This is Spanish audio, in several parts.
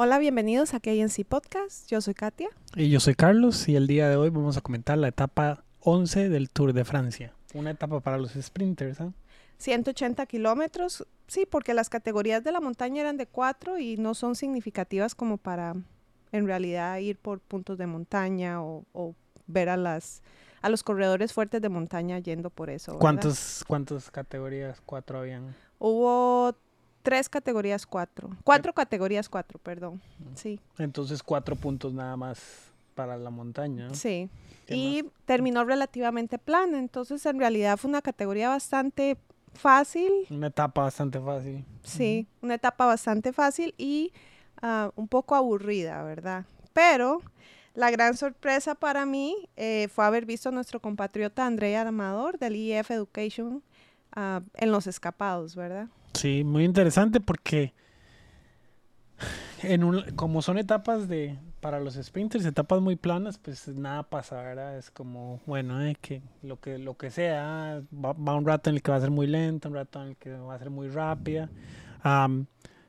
Hola, bienvenidos a KNC Podcast. Yo soy Katia. Y yo soy Carlos y el día de hoy vamos a comentar la etapa 11 del Tour de Francia. Una etapa para los sprinters. ¿eh? 180 kilómetros, sí, porque las categorías de la montaña eran de cuatro y no son significativas como para en realidad ir por puntos de montaña o, o ver a las a los corredores fuertes de montaña yendo por eso. ¿verdad? ¿Cuántos, ¿Cuántas categorías? Cuatro habían. Hubo tres categorías cuatro. Cuatro categorías cuatro, perdón. Sí, Entonces cuatro puntos nada más para la montaña. sí. ¿Qué Y terminó relativamente plana, entonces en realidad fue una categoría bastante fácil, Una etapa bastante fácil. Sí, una etapa bastante fácil y ah, un poco aburrida, ¿verdad? Pero la gran sorpresa para mí eh, fue haber visto a nuestro compatriota Andrea Amador del EF Education ah, en los escapados, ¿verdad? Sí, muy interesante porque en un, como son etapas de para los sprinters, etapas muy planas, pues nada pasa, ¿verdad? Es como, bueno, eh, que lo que lo que sea, va, un rato en el que va a ser muy lento, un rato en el que va a ser muy rápida. Am,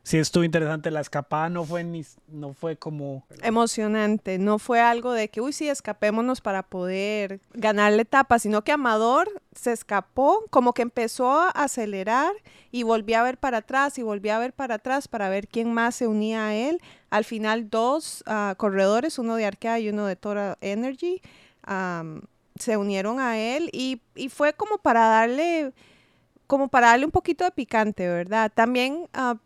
sí estuvo interesante, la escapada no fue ni no fue como Emocionante, no fue algo de que, uy, sí, escapémonos para poder ganar la etapa, sino que Amador se escapó, como que empezó a acelerar y volvió a ver para atrás y volvió a ver para atrás para ver quién más se unía a él. Al final, dos ah, corredores, uno de Arkea y uno de Tora Energy, se unieron a él y, y fue como para darle, como para darle un poquito de picante, ¿verdad? También ah,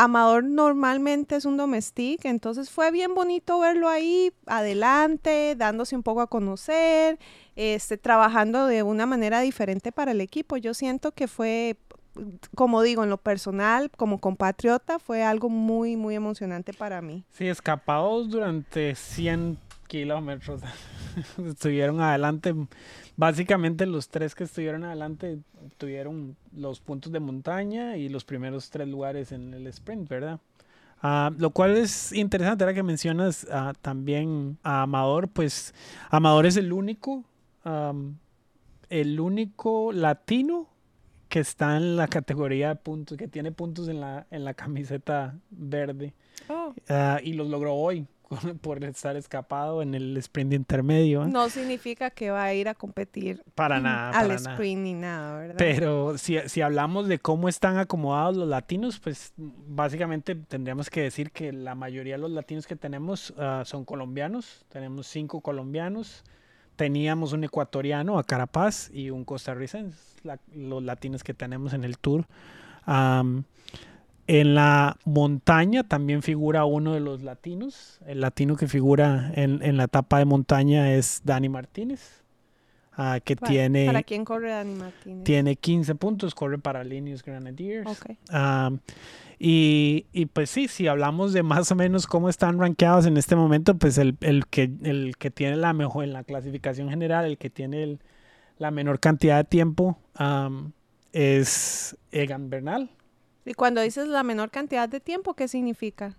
Amador normalmente es un domestic, entonces fue bien bonito verlo ahí adelante, dándose un poco a conocer, este, trabajando de una manera diferente para el equipo. Yo siento que fue, como digo, en lo personal, como compatriota, fue algo muy, muy emocionante para mí. Sí, escapados durante 100 kilómetros. estuvieron adelante. Básicamente los tres que estuvieron adelante tuvieron los puntos de montaña y los primeros tres lugares en el sprint, ¿verdad? Ah, lo cual es interesante, ahora que mencionas ah, también a Amador, pues Amador es el único, el único latino que está en la categoría de puntos, que tiene puntos en la, en la camiseta verde. Ah, y los logró hoy por estar escapado en el sprint intermedio. ¿eh? No significa que va a ir a competir Para nada. al para nada. sprint ni nada, ¿verdad? Pero si, si hablamos de cómo están acomodados los latinos, pues básicamente tendríamos que decir que la mayoría de los latinos que tenemos ah, son colombianos. Tenemos cinco colombianos. Teníamos un ecuatoriano a Carapaz y un costarricense, la- los latinos que tenemos en el tour. En la montaña también figura uno de los latinos. El latino que figura en, en la etapa de montaña es Dani Martínez, ah, que Pa- tiene ¿Para quién corre Dani Martínez? tiene 15 puntos, corre para Linus Grenadiers. Ok. Am, y, y pues sí, si hablamos de más o menos cómo están rankeados en este momento, pues el, el que, el que tiene la mejor en la clasificación general, el que tiene el- la menor cantidad de tiempo am, es Egan Bernal. Y cuando dices la menor cantidad de tiempo, ¿qué significa?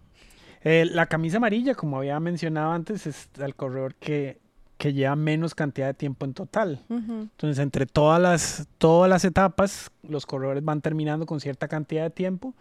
Eh, la camisa amarilla, como había mencionado antes, es el corredor que, que lleva menos cantidad de tiempo en total. Entonces, entre todas las, todas las etapas, los corredores van terminando con cierta cantidad de tiempo.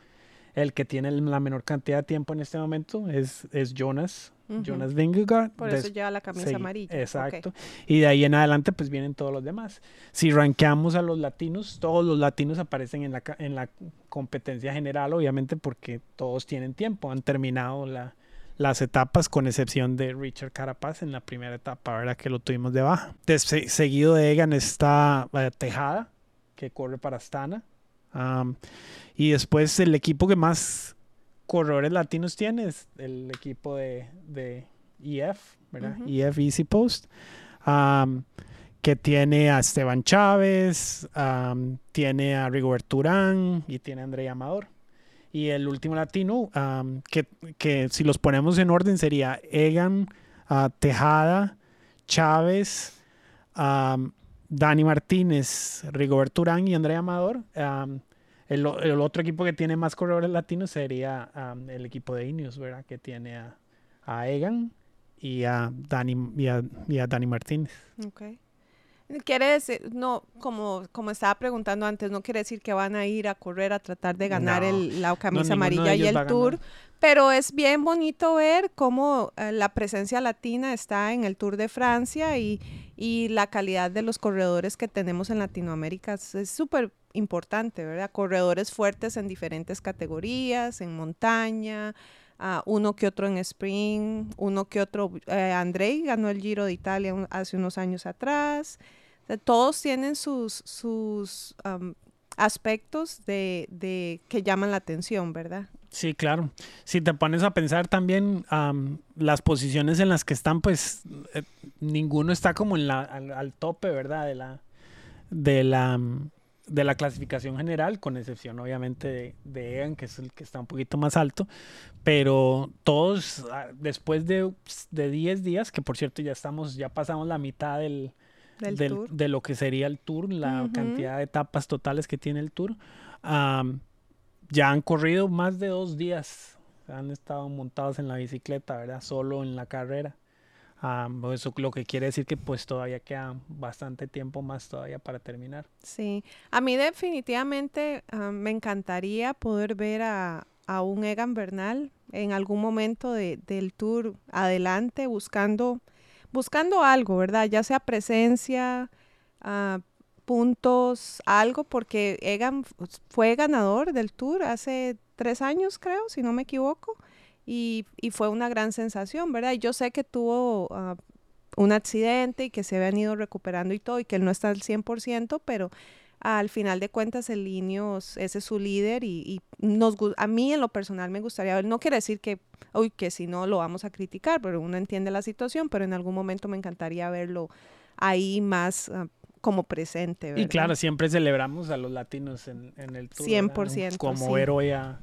El que tiene la menor cantidad de tiempo en este momento es, es Jonas, Jonas Vingegaard. Por eso lleva la camisa amarilla. Exacto. Y de ahí en adelante, pues vienen todos los demás. Si rankeamos a los latinos, todos los latinos aparecen en la, ca- en la competencia general, obviamente, porque todos tienen tiempo, han terminado la- las etapas, con excepción de Richard Carapaz en la primera etapa, ¿verdad? Que lo tuvimos de baja. Des- seguido de Egan está eh, Tejada, que corre para Astana. Am, y después el equipo que más corredores latinos tiene es el equipo de, de EF, ¿verdad? EF Easy Post. que tiene a Esteban Chávez, tiene a Rigobert Urán y tiene a André Amador. Y el último latino, que, que si los ponemos en orden sería Egan, ah, Tejada, Chávez, Dani Martínez, Rigobert Urán y André Amador. El, el otro equipo que tiene más corredores latinos sería el equipo de Ineos, ¿verdad? Que tiene a, a Egan y a Dani, y a, Dani Martínez. Quiere decir, no, como, como estaba preguntando antes, no quiere decir que van a ir a correr a tratar de ganar No, el, la camisa amarilla y el tour, pero es bien bonito ver cómo eh, la presencia latina está en el Tour de Francia y, y la calidad de los corredores que tenemos en Latinoamérica es es súper importante, ¿verdad? Corredores fuertes en diferentes categorías, en montaña, ah, uno que otro en sprint, uno que otro, eh, Andrei ganó el Giro de Italia hace unos años atrás. Todos tienen sus, sus aspectos de, de que llaman la atención, ¿verdad? Sí, claro. Si te pones a pensar también am, las posiciones en las que están, pues eh, ninguno está como en la, al, al tope, ¿verdad? De la, de la, de la clasificación general, con excepción obviamente de, de Egan, que es el que está un poquito más alto. Pero todos, ah, después de, de 10 días, que por cierto ya estamos, ya pasamos la mitad del, Del del- tour. de lo que sería el tour, la Ujú. cantidad de etapas totales que tiene el tour. am, ya han corrido más de dos días. Han estado montados en la bicicleta, ¿verdad? Solo en la carrera. Am, eso lo que quiere decir que pues todavía queda bastante tiempo más todavía para terminar. Sí, a mí definitivamente ah, me encantaría poder ver a, a un Egan Bernal en algún momento de- del tour adelante buscando, buscando algo, ¿verdad? Ya sea presencia, ah, puntos, algo, porque Egan fue ganador del tour hace tres años, creo, si no me equivoco, y, y fue una gran sensación, ¿verdad? Y yo sé que tuvo ah, un accidente y que se habían ido recuperando y todo, y que él no está al 100%, pero al final de cuentas el Ineos, ese es su líder y, y nos, a mí en lo personal me gustaría ver, no quiere decir que, uy, que si no lo vamos a criticar, pero uno entiende la situación, pero en algún momento me encantaría verlo ahí más ah, como presente, ¿verdad? Y claro, siempre celebramos a los latinos en, en el tour. ¿verdad? 100%, Como sí. a,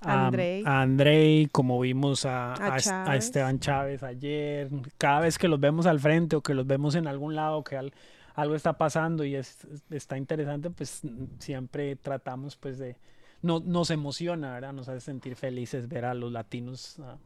a, Andrei. a Andrei, como vimos a. Esteban Chávez ayer. Cada vez que los vemos al frente o que los vemos en algún lado que al- algo está pasando y es, está interesante, pues siempre tratamos pues de... No, nos emociona, ¿verdad? Nos hace sentir felices ver a los latinos ah,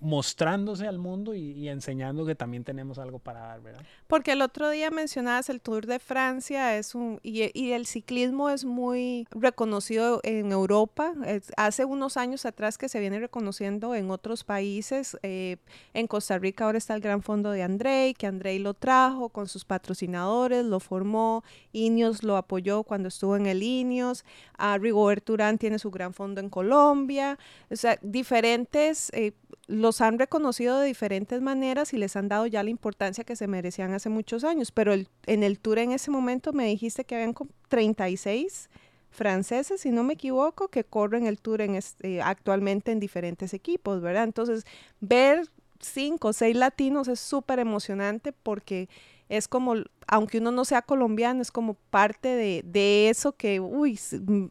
mostrándose al mundo y, enseñando que también tenemos algo para dar, ¿verdad? Porque el otro día mencionabas el Tour de Francia, es un, y, el ciclismo es muy reconocido en Europa. Hace unos años atrás que se viene reconociendo en otros países. eh, en Costa Rica ahora está el Gran Fondo de Andrei, que Andrei lo trajo con sus patrocinadores, lo formó, Ineos lo apoyó cuando estuvo en el Ineos, a Rigobert Urán tiene su Gran Fondo en Colombia. O sea, diferentes... eh, los han reconocido de diferentes maneras y les han dado ya la importancia que se merecían hace muchos años, pero el- en el tour en ese momento me dijiste que habían como 36 franceses, si no me equivoco, que corren el tour en este- actualmente en diferentes equipos, ¿verdad? Entonces, ver cinco o seis latinos es súper emocionante porque es como, aunque uno no sea colombiano, es como parte de, de eso que, uy,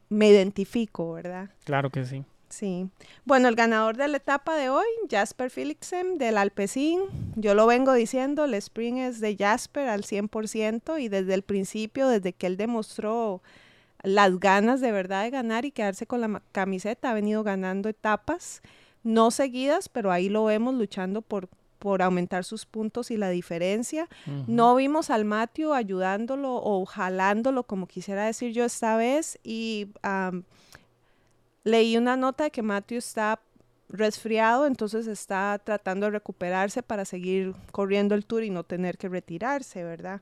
me identifico, ¿verdad? Claro que sí. Sí. Bueno, el ganador de la etapa de hoy, Jasper Philipsen del Alpecin. Yo lo vengo diciendo, el sprint es de Jasper al 100% y desde el principio, desde que él demostró las ganas de verdad de ganar y quedarse con la camiseta, ha venido ganando etapas, no seguidas, pero ahí lo vemos luchando por, por aumentar sus puntos y la diferencia. No vimos al Matthew ayudándolo o jalándolo, como quisiera decir yo esta vez, y am, leí una nota de que Matthew está resfriado, entonces está tratando de recuperarse para seguir corriendo el tour y no tener que retirarse, ¿verdad?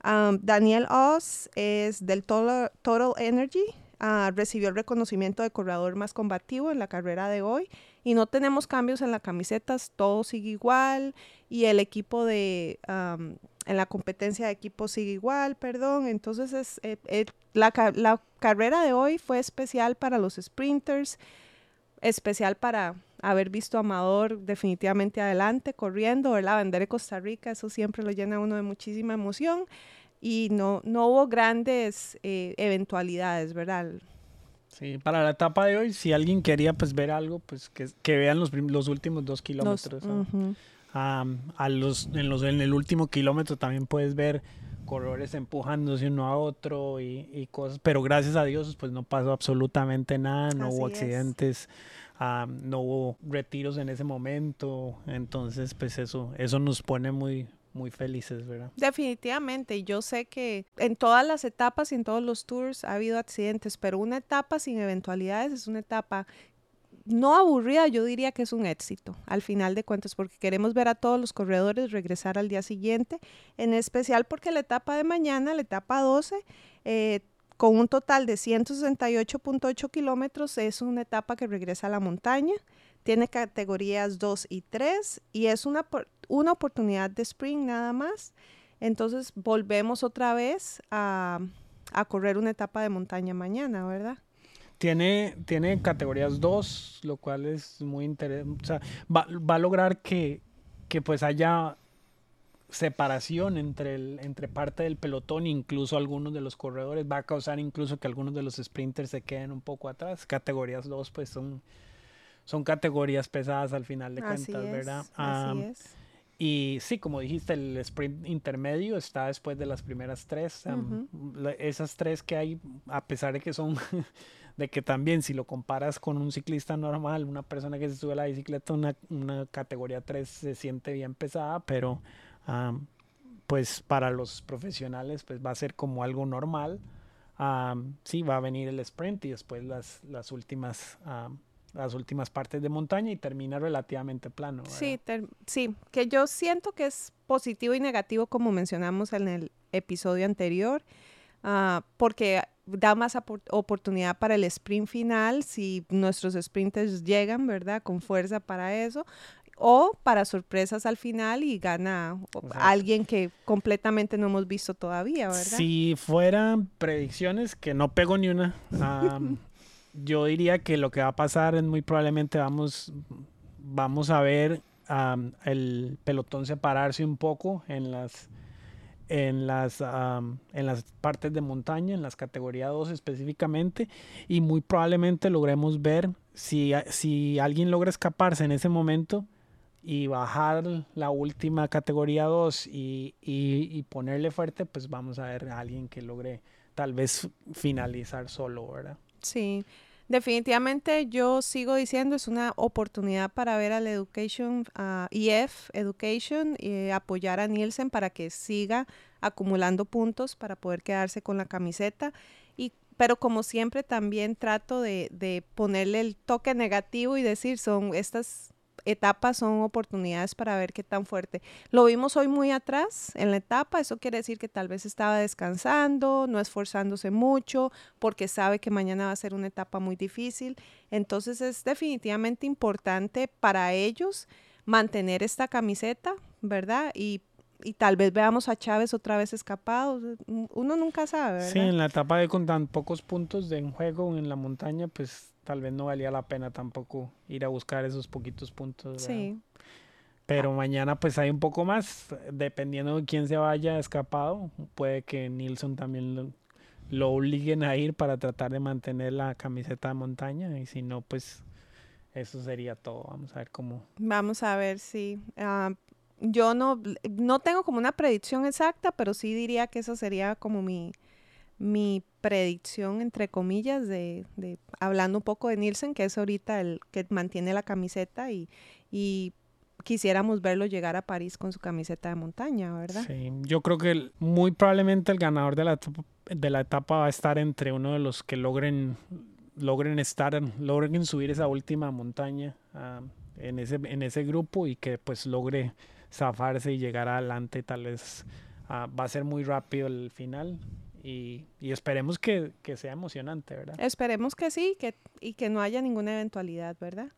Am, Daniel Oz es del Total, Energy, ah, recibió el reconocimiento de corredor más combativo en la carrera de hoy. Y no tenemos cambios en las camisetas, todo sigue igual. Y el equipo de, am, en la competencia de equipo sigue igual, perdón, entonces es, eh, eh, la, la carrera de hoy fue especial para los sprinters, especial para haber visto a Amador definitivamente adelante, corriendo, ver la bandera de Costa Rica, eso siempre lo llena a uno de muchísima emoción y no, no hubo grandes eh, eventualidades, ¿verdad? Sí, para la etapa de hoy, si alguien quería pues ver algo, pues que, que vean los, los últimos dos Los- kilómetros. Am, a los, en, los, en el último kilómetro también puedes ver corredores empujándose uno a otro y, y cosas, pero gracias a Dios pues no pasó absolutamente nada, no hubo Así accidentes, am, no hubo retiros en ese momento, entonces pues eso, eso nos pone muy, muy felices, ¿verdad? Definitivamente, y yo sé que en todas las etapas y en todos los tours ha habido accidentes, pero una etapa sin eventualidades es una etapa no aburrida, yo diría que es un éxito, al final de cuentas, porque queremos ver a todos los corredores regresar al día siguiente, en especial porque la etapa de mañana, la etapa 12, eh, con un total de 168.8 kilómetros, es una etapa que regresa a la montaña, tiene categorías 2 y 3 y es una, una oportunidad de sprint nada más. Entonces volvemos otra vez a, a correr una etapa de montaña mañana, ¿verdad? Tiene, tiene categorías 2, lo cual es muy interesante. O sea, va, va, a lograr que, que pues haya separación entre, el, entre parte del pelotón, incluso algunos de los corredores. Va a causar incluso que algunos de los sprinters se queden un poco atrás. Categorías 2 pues son, son categorías pesadas al final de cuentas, ¿verdad? Así es. Y sí, como dijiste, el sprint intermedio está después de las primeras tres. Um, esas tres que hay, a pesar de que son de que también si lo comparas con un ciclista normal, una persona que se sube a la bicicleta, una, una categoría 3 se siente bien pesada, pero um, pues para los profesionales pues va a ser como algo normal. Um, sí, va a venir el sprint y después las, las últimas... Las últimas partes de montaña y termina relativamente plano. Sí, sí, que yo siento que es positivo y negativo como mencionamos en el episodio anterior, uh, porque da más oportunidad para el sprint final si nuestros sprinters llegan, ¿verdad? Con fuerza para eso. O para sorpresas al final y gana alguien que completamente no hemos visto todavía, ¿verdad? Si fueran predicciones, que no pego ni una, yo diría que lo que va a pasar es muy probablemente vamos, vamos a ver el pelotón separarse un poco en las en las, en las partes de montaña, en las categorías 2 específicamente, y muy probablemente logremos ver si, si alguien logra escaparse en ese momento y bajar la última categoría 2 y, y, y, ponerle fuerte, pues vamos a ver a alguien que logre tal vez finalizar solo, ¿verdad? Sí, Definitivamente yo sigo diciendo, es una oportunidad para ver al Education, uh, EF Education, y apoyar a Nielsen para que siga acumulando puntos para poder quedarse con la camiseta. Y, pero como siempre también trato de, de ponerle el toque negativo y decir, son estas etapas son oportunidades para ver qué tan fuerte. Lo vimos hoy muy atrás en la etapa, eso quiere decir que tal vez estaba descansando, no esforzándose mucho, porque sabe que mañana va a ser una etapa muy difícil. Entonces es definitivamente importante para ellos mantener esta camiseta, ¿verdad? Y y tal vez veamos a Chávez otra vez escapado. Uno nunca sabe, ¿verdad? Sí, en la etapa de con tan pocos puntos de en juego en la montaña, pues tal vez no valía la pena tampoco ir a buscar esos poquitos puntos. Sí. Pero mañana pues hay un poco más, dependiendo de quién se vaya escapado, puede que Nilsson también lo, lo, obliguen a ir para tratar de mantener la camiseta de montaña y si no pues eso sería todo. Vamos a ver cómo. Vamos a ver si uh, yo no, no tengo como una predicción exacta, pero sí diría que eso sería como mi, mi predicción, entre comillas, de, de, hablando un poco de Nielsen, que es ahorita el que mantiene la camiseta y, y quisiéramos verlo llegar a París con su camiseta de montaña, ¿verdad? Sí, yo creo que muy probablemente el ganador de la, de la etapa va a estar entre uno de los que logren logren estar, logren subir esa última montaña uh, en, ese, en ese grupo y que pues logre zafarse y llegar adelante tal vez uh, va a ser muy rápido el final y, esperemos que, sea emocionante, ¿verdad? Esperemos que sí que, y que no haya ninguna eventualidad, ¿verdad?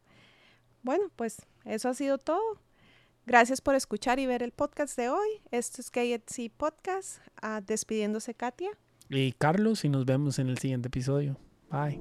Bueno, pues eso ha sido todo. Gracias por escuchar y ver el podcast de hoy. Esto es KFC Podcast. Uh, despidiéndose Katia. Y Carlos, y nos vemos en el siguiente episodio. Bye.